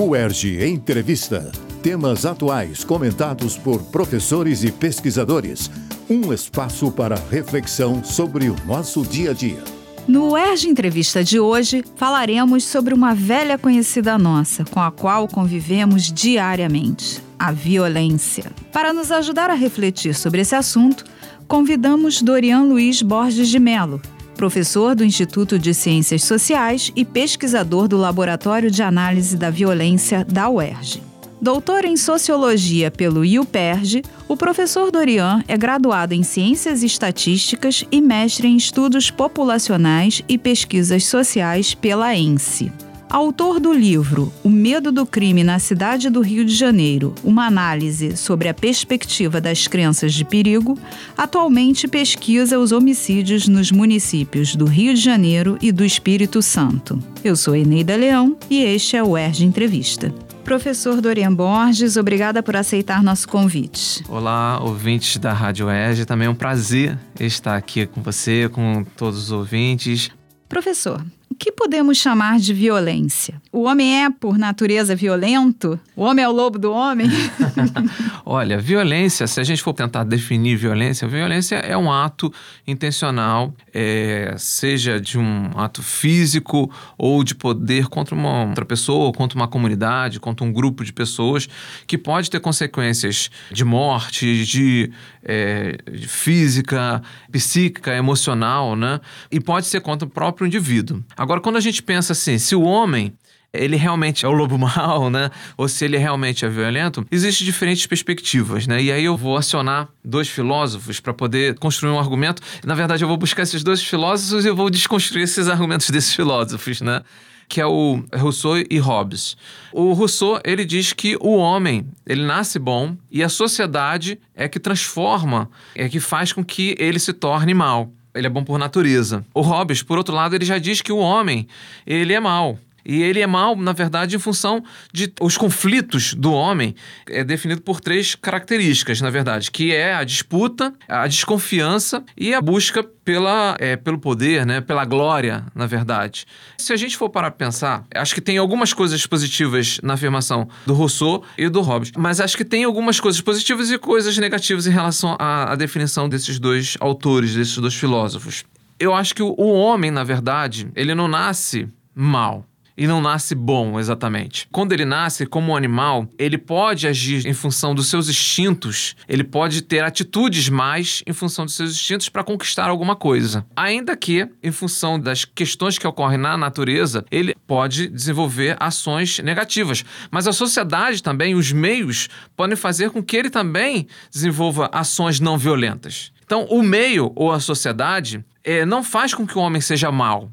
UERJ Entrevista. Temas atuais comentados por professores e pesquisadores. Um espaço para reflexão sobre o nosso dia a dia. No UERJ Entrevista de hoje, falaremos sobre uma velha conhecida nossa, com a qual convivemos diariamente: a violência. Para nos ajudar a refletir sobre esse assunto, convidamos Dorian Luiz Borges de Melo, professor do Instituto de Ciências Sociais e pesquisador do Laboratório de Análise da Violência da UERJ. Doutor em Sociologia pelo IUPERJ, o professor Dorian é graduado em Ciências Estatísticas e mestre em Estudos Populacionais e Pesquisas Sociais pela ENSE. Autor do livro O Medo do Crime na Cidade do Rio de Janeiro, uma análise sobre a perspectiva das crenças de perigo, atualmente pesquisa os homicídios nos municípios do Rio de Janeiro e do Espírito Santo. Eu sou Eneida Leão e este é o ERG Entrevista. Professor Dorian Borges, obrigada por aceitar nosso convite. Olá, ouvintes da Rádio ERG. Também é um prazer estar aqui com você, com todos os ouvintes. Professor, que podemos chamar de violência? O homem é, por natureza, violento? O homem é o lobo do homem? Olha, violência, se a gente for tentar definir violência, violência é um ato intencional, é, seja de um ato físico ou de poder contra uma outra pessoa, contra uma comunidade, contra um grupo de pessoas, que pode ter consequências de morte, de, é, física, psíquica, emocional, né? E pode ser contra o próprio indivíduo. Agora, quando a gente pensa assim, se o homem ele realmente é o lobo mau, né? Ou se ele realmente é violento, existem diferentes perspectivas, né? E aí eu vou acionar dois filósofos para poder construir um argumento. Na verdade, eu vou buscar esses dois filósofos e eu vou desconstruir esses argumentos desses filósofos, né? Que é o Rousseau e Hobbes. O Rousseau, ele diz que o homem, ele nasce bom e a sociedade é que transforma, é que faz com que ele se torne mal ele é bom por natureza. O Hobbes, por outro lado, ele já diz que o homem, ele é mau. E ele é mal, na verdade, em função de os conflitos do homem é definido por três características, na verdade, que é a disputa, a desconfiança e a busca pela, é, pelo poder, né, pela glória, na verdade. Se a gente for parar para pensar, acho que tem algumas coisas positivas na afirmação do Rousseau e do Hobbes, mas acho que tem algumas coisas positivas e coisas negativas em relação à, à definição desses dois autores, desses dois filósofos. Eu acho que o, o homem, na verdade, ele não nasce mal e não nasce bom exatamente. Quando ele nasce como um animal, ele pode agir em função dos seus instintos, ele pode ter atitudes mais em função dos seus instintos para conquistar alguma coisa. Ainda que, em função das questões que ocorrem na natureza, ele pode desenvolver ações negativas. Mas a sociedade também, os meios, podem fazer com que ele também desenvolva ações não violentas. Então, o meio ou a sociedade é, não faz com que o homem seja mal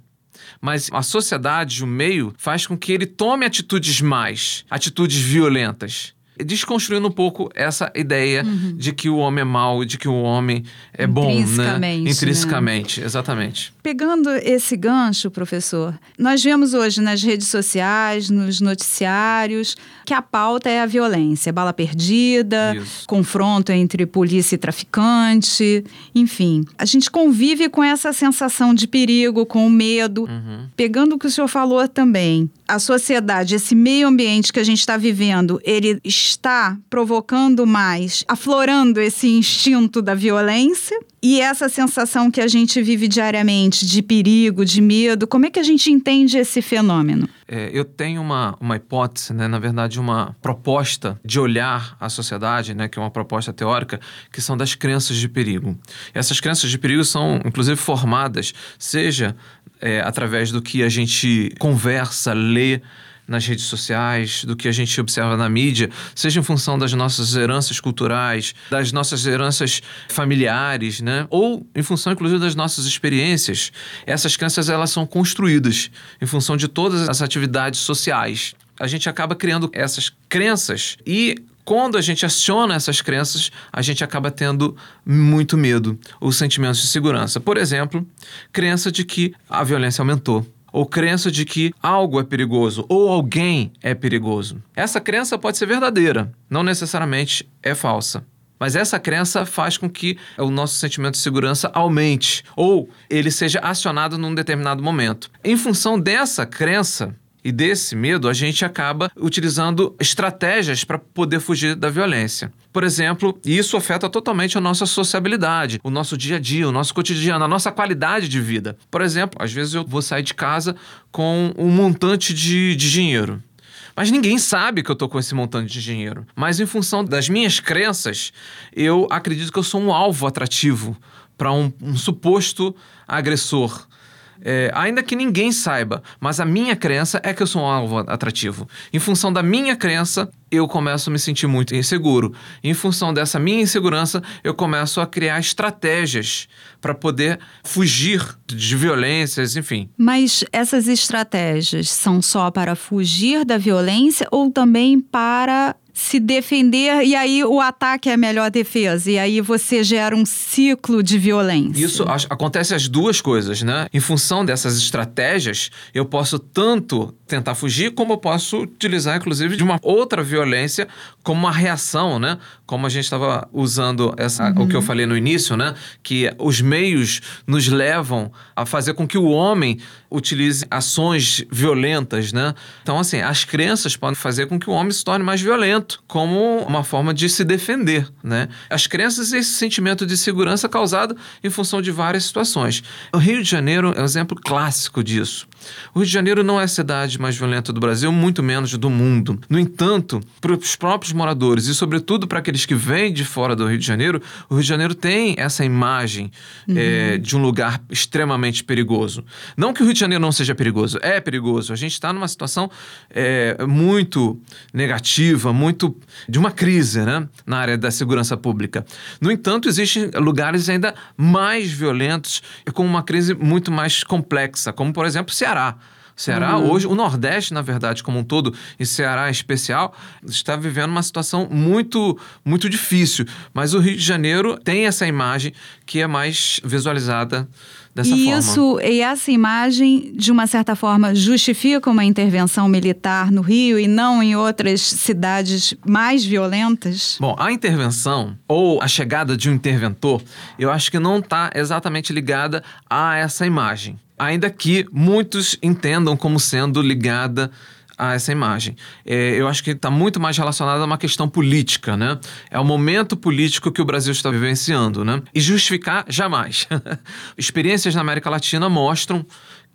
mas a sociedade, o meio, faz com que ele tome atitudes mais, atitudes violentas desconstruindo um pouco essa ideia uhum. de que o homem é mau, de que o homem é bom, né? Intrinsecamente, né? exatamente. Pegando esse gancho, professor, nós vemos hoje nas redes sociais, nos noticiários, que a pauta é a violência, bala perdida, Isso. confronto entre polícia e traficante, enfim. A gente convive com essa sensação de perigo, com o medo. Uhum. Pegando o que o senhor falou também, a sociedade, esse meio ambiente que a gente está vivendo, ele está provocando mais, aflorando esse instinto da violência e essa sensação que a gente vive diariamente de perigo, de medo. Como é que a gente entende esse fenômeno? É, eu tenho uma, uma hipótese, né, na verdade, uma proposta de olhar a sociedade, né, que é uma proposta teórica, que são das crenças de perigo. Essas crenças de perigo são, inclusive, formadas, seja é, através do que a gente conversa, lê, nas redes sociais, do que a gente observa na mídia, seja em função das nossas heranças culturais, das nossas heranças familiares, né? Ou em função, inclusive, das nossas experiências. Essas crenças, elas são construídas em função de todas as atividades sociais. A gente acaba criando essas crenças e quando a gente aciona essas crenças, a gente acaba tendo muito medo, os sentimentos de segurança. Por exemplo, crença de que a violência aumentou ou crença de que algo é perigoso ou alguém é perigoso. Essa crença pode ser verdadeira, não necessariamente é falsa. Mas essa crença faz com que o nosso sentimento de segurança aumente ou ele seja acionado num determinado momento. Em função dessa crença, E desse medo, a gente acaba utilizando estratégias para poder fugir da violência. Por exemplo, isso afeta totalmente a nossa sociabilidade, o nosso dia a dia, o nosso cotidiano, a nossa qualidade de vida. Por exemplo, às vezes eu vou sair de casa com um montante de, de dinheiro. Mas ninguém sabe que eu tô com esse montante de dinheiro. Mas em função das minhas crenças, eu acredito que eu sou um alvo atrativo para um, um suposto agressor. É, ainda que ninguém saiba, mas a minha crença é que eu sou um alvo atrativo. Em função da minha crença, eu começo a me sentir muito inseguro. Em função dessa minha insegurança, eu começo a criar estratégias para poder fugir de violências, enfim. Mas essas estratégias são só para fugir da violência ou também para se defender e aí o ataque é a melhor defesa e aí você gera um ciclo de violência. Isso acontece as duas coisas, né? Em função dessas estratégias, eu posso tanto tentar fugir como eu posso utilizar inclusive de uma outra violência como uma reação, né? Como a gente estava usando essa, uhum. o que eu falei no início, né? Que os meios nos levam a fazer com que o homem utilize ações violentas, né? Então, assim, as crenças podem fazer com que o homem se torne mais violento, como uma forma de se defender, né? As crenças e esse sentimento de segurança causado em função de várias situações. O Rio de Janeiro é um exemplo clássico disso. O Rio de Janeiro não é a cidade mais violenta do Brasil, muito menos do mundo. No entanto, para os próprios moradores e, sobretudo, para aqueles que vêm de fora do Rio de Janeiro, o Rio de Janeiro tem essa imagem uhum. é, de um lugar extremamente perigoso. Não que o Rio de Janeiro não seja perigoso, é perigoso. A gente está numa situação é, muito negativa, muito de uma crise né, na área da segurança pública. No entanto, existem lugares ainda mais violentos e com uma crise muito mais complexa, como, por exemplo, o Ceará. Ceará uhum. hoje, o Nordeste, na verdade, como um todo, e Ceará em especial, está vivendo uma situação muito, muito difícil. Mas o Rio de Janeiro tem essa imagem que é mais visualizada dessa e forma. Isso, e essa imagem, de uma certa forma, justifica uma intervenção militar no Rio e não em outras cidades mais violentas? Bom, a intervenção ou a chegada de um interventor, eu acho que não está exatamente ligada a essa imagem ainda que muitos entendam como sendo ligada a essa imagem. É, eu acho que está muito mais relacionada a uma questão política, né? É o momento político que o Brasil está vivenciando, né? E justificar, jamais. Experiências na América Latina mostram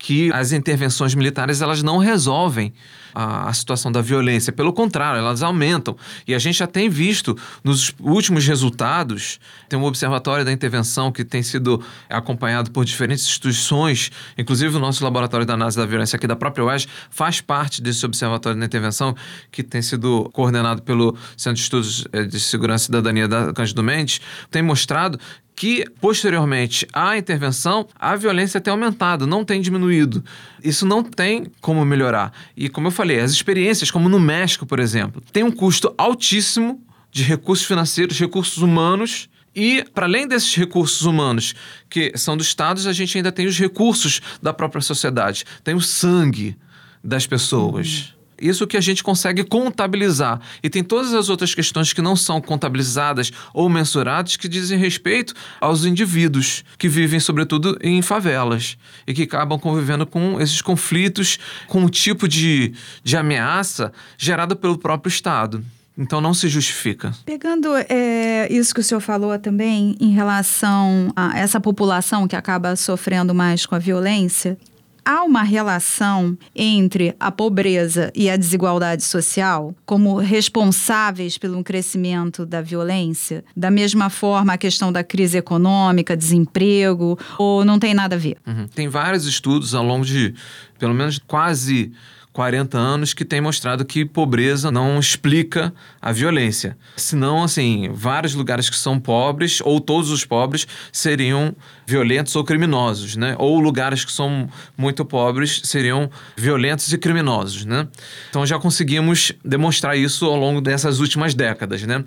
que as intervenções militares elas não resolvem a, a, situação da violência. Pelo contrário, elas aumentam. E a gente já tem visto nos últimos resultados, tem um observatório da intervenção que tem sido acompanhado por diferentes instituições, inclusive o nosso laboratório da análise da violência aqui da própria UES faz parte desse observatório da intervenção que tem sido coordenado pelo Centro de Estudos eh, de Segurança e Cidadania da Cândido Mendes, tem mostrado que posteriormente à intervenção a violência tem aumentado, não tem diminuído. Isso não tem como melhorar. E como eu falei, as experiências, como no México, por exemplo, tem um custo altíssimo de recursos financeiros, recursos humanos. E, para além desses recursos humanos que são dos estados, a gente ainda tem os recursos da própria sociedade. Tem o sangue das pessoas. Uhum. Isso que a gente consegue contabilizar. E tem todas as outras questões que não são contabilizadas ou mensuradas que dizem respeito aos indivíduos que vivem, sobretudo, em favelas e que acabam convivendo com esses conflitos, com o tipo de, de ameaça gerada pelo próprio Estado. Então não se justifica. Pegando é, isso que o senhor falou também em relação a essa população que acaba sofrendo mais com a violência, há uma relação entre a pobreza e a desigualdade social como responsáveis pelo crescimento da violência? Da mesma forma, a questão da crise econômica, desemprego, ou não tem nada a ver? Uhum. Tem vários estudos ao longo de pelo menos quase 40 anos que tem mostrado que pobreza não explica a violência. Senão, assim, vários lugares que são pobres, ou todos os pobres, seriam violentos ou criminosos, né? Ou lugares que são muito pobres seriam violentos e criminosos, né? Então já conseguimos demonstrar isso ao longo dessas últimas décadas, né?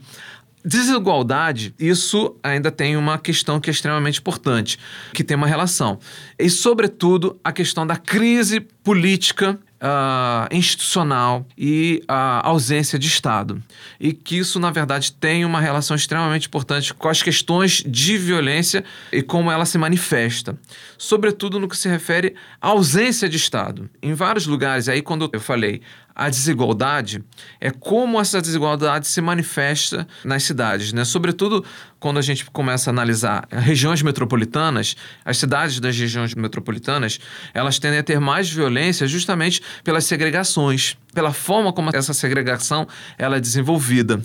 Desigualdade, isso ainda tem uma questão que é extremamente importante, que tem uma relação. E, sobretudo, a questão da crise política uh, institucional e a ausência de Estado. E que isso, na verdade, tem uma relação extremamente importante com as questões de violência e como ela se manifesta, sobretudo no que se refere à ausência de Estado. Em vários lugares, aí quando eu falei a desigualdade é como essa desigualdade se manifesta nas cidades, né? Sobretudo quando a gente começa a analisar regiões metropolitanas, as cidades das regiões metropolitanas, elas tendem a ter mais violência justamente pelas segregações, pela forma como essa segregação ela é desenvolvida.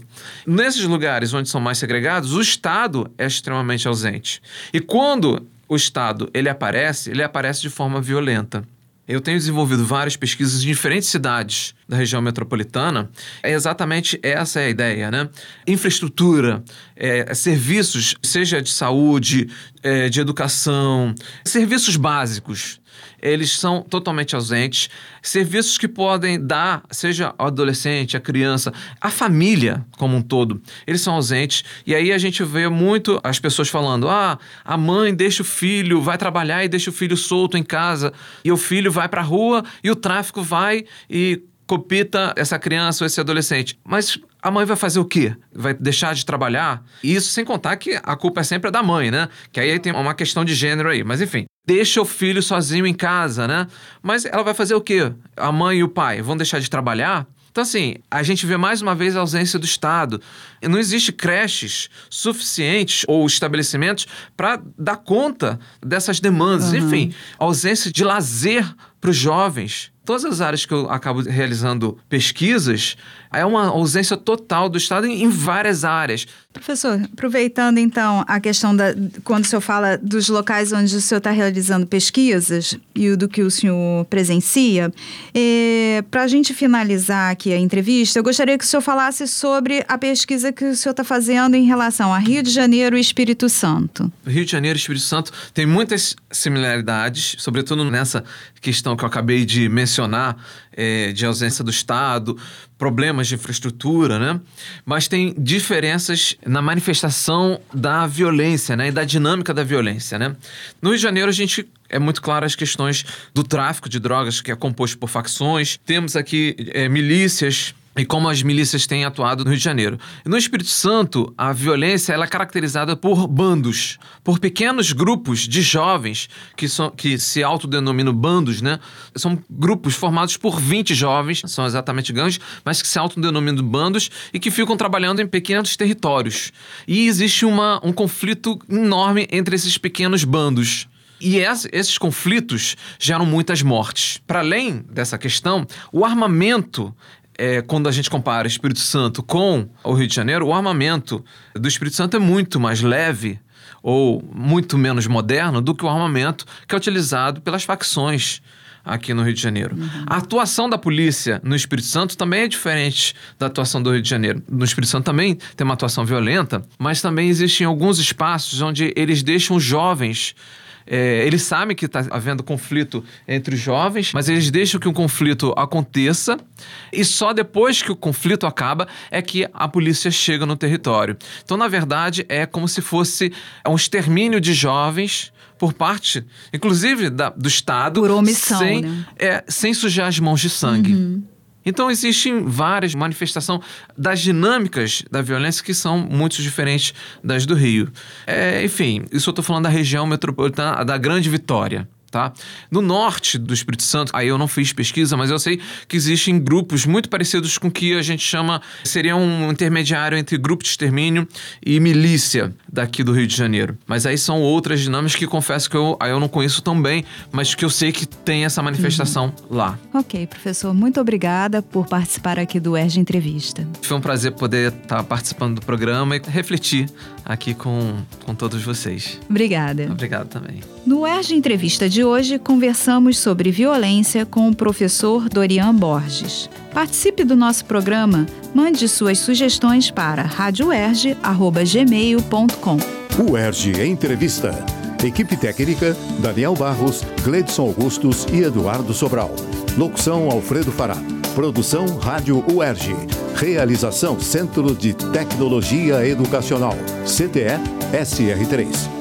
Nesses lugares onde são mais segregados, o Estado é extremamente ausente. E quando o Estado ele aparece, ele aparece de forma violenta. Eu tenho desenvolvido várias pesquisas em diferentes cidades da região metropolitana. É exatamente essa é a ideia, né? Infraestrutura, é, serviços, seja de saúde, é, de educação, serviços básicos eles são totalmente ausentes. Serviços que podem dar, seja o adolescente, a criança, a família como um todo, eles são ausentes. E aí a gente vê muito as pessoas falando: ah, a mãe deixa o filho, vai trabalhar e deixa o filho solto em casa, e o filho vai para a rua e o tráfico vai e copita essa criança ou esse adolescente. Mas a mãe vai fazer o quê? Vai deixar de trabalhar? Isso sem contar que a culpa é sempre da mãe, né? Que aí tem uma questão de gênero aí. Mas enfim, deixa o filho sozinho em casa, né? Mas ela vai fazer o quê? A mãe e o pai vão deixar de trabalhar? Então, assim, a gente vê mais uma vez a ausência do Estado. Não existe creches suficientes ou estabelecimentos para dar conta dessas demandas. Uhum. Enfim, ausência de lazer para os jovens todas as áreas que eu acabo realizando pesquisas, é uma ausência total do Estado em, várias áreas. Professor, aproveitando então a questão da. Quando o senhor fala dos locais onde o senhor está realizando pesquisas e do que o senhor presencia, é, para a gente finalizar aqui a entrevista, eu gostaria que o senhor falasse sobre a pesquisa que o senhor está fazendo em relação a Rio de Janeiro e Espírito Santo. Rio de Janeiro e Espírito Santo tem muitas similaridades, sobretudo nessa questão que eu acabei de mencionar, é, de ausência do Estado, problemas de infraestrutura, né? Mas tem diferenças na manifestação da violência, né? E da dinâmica da violência, né? No Rio de Janeiro, a gente é muito claro as questões do tráfico de drogas, que é composto por facções. Temos aqui é, milícias e como as milícias têm atuado no Rio de Janeiro. No Espírito Santo, a violência ela é caracterizada por bandos, por pequenos grupos de jovens que, são, que se autodenominam bandos, né? São grupos formados por 20 jovens, são exatamente gangues, mas que se autodenominam bandos e que ficam trabalhando em pequenos territórios. E existe uma, um conflito enorme entre esses pequenos bandos. E esses conflitos geram muitas mortes. Para além dessa questão, o armamento é, quando a gente compara Espírito Santo com o Rio de Janeiro, o armamento do Espírito Santo é muito mais leve ou muito menos moderno do que o armamento que é utilizado pelas facções aqui no Rio de Janeiro. Uhum. A atuação da polícia no Espírito Santo também é diferente da atuação do Rio de Janeiro. No Espírito Santo também tem uma atuação violenta, mas também existem alguns espaços onde eles deixam os jovens é, eles sabem que está havendo conflito entre os jovens, mas eles deixam que o conflito aconteça e só depois que o conflito acaba é que a polícia chega no território. Então, na verdade, é como se fosse um extermínio de jovens por parte, inclusive, da, do Estado. Por omissão, sem, né? é, sem sujar as mãos de sangue. Uhum. Então, existem várias manifestações das dinâmicas da violência que são muito diferentes das do Rio. É, enfim, isso eu estou falando da região metropolitana, da Grande Vitória tá? No norte do Espírito Santo, aí eu não fiz pesquisa, mas eu sei que existem grupos muito parecidos com o que a gente chama, seria um intermediário entre grupo de extermínio e milícia daqui do Rio de Janeiro. Mas aí são outras dinâmicas que confesso que eu, aí eu não conheço tão bem, mas que eu sei que tem essa manifestação uhum. lá. Ok, professor, muito obrigada por participar aqui do ERG Entrevista. Foi um prazer poder estar participando do programa e refletir aqui com, com todos vocês. Obrigada. Obrigado também. No ERG Entrevista de hoje, conversamos sobre violência com o professor Dorian Borges. Participe do nosso programa, mande suas sugestões para radioerge.gmail.com. O ERG Entrevista. Equipe técnica: Daniel Barros, Gledson Augustos e Eduardo Sobral. Locução: Alfredo Fará. Produção Rádio UERJ. Realização Centro de Tecnologia Educacional. CTE SR3.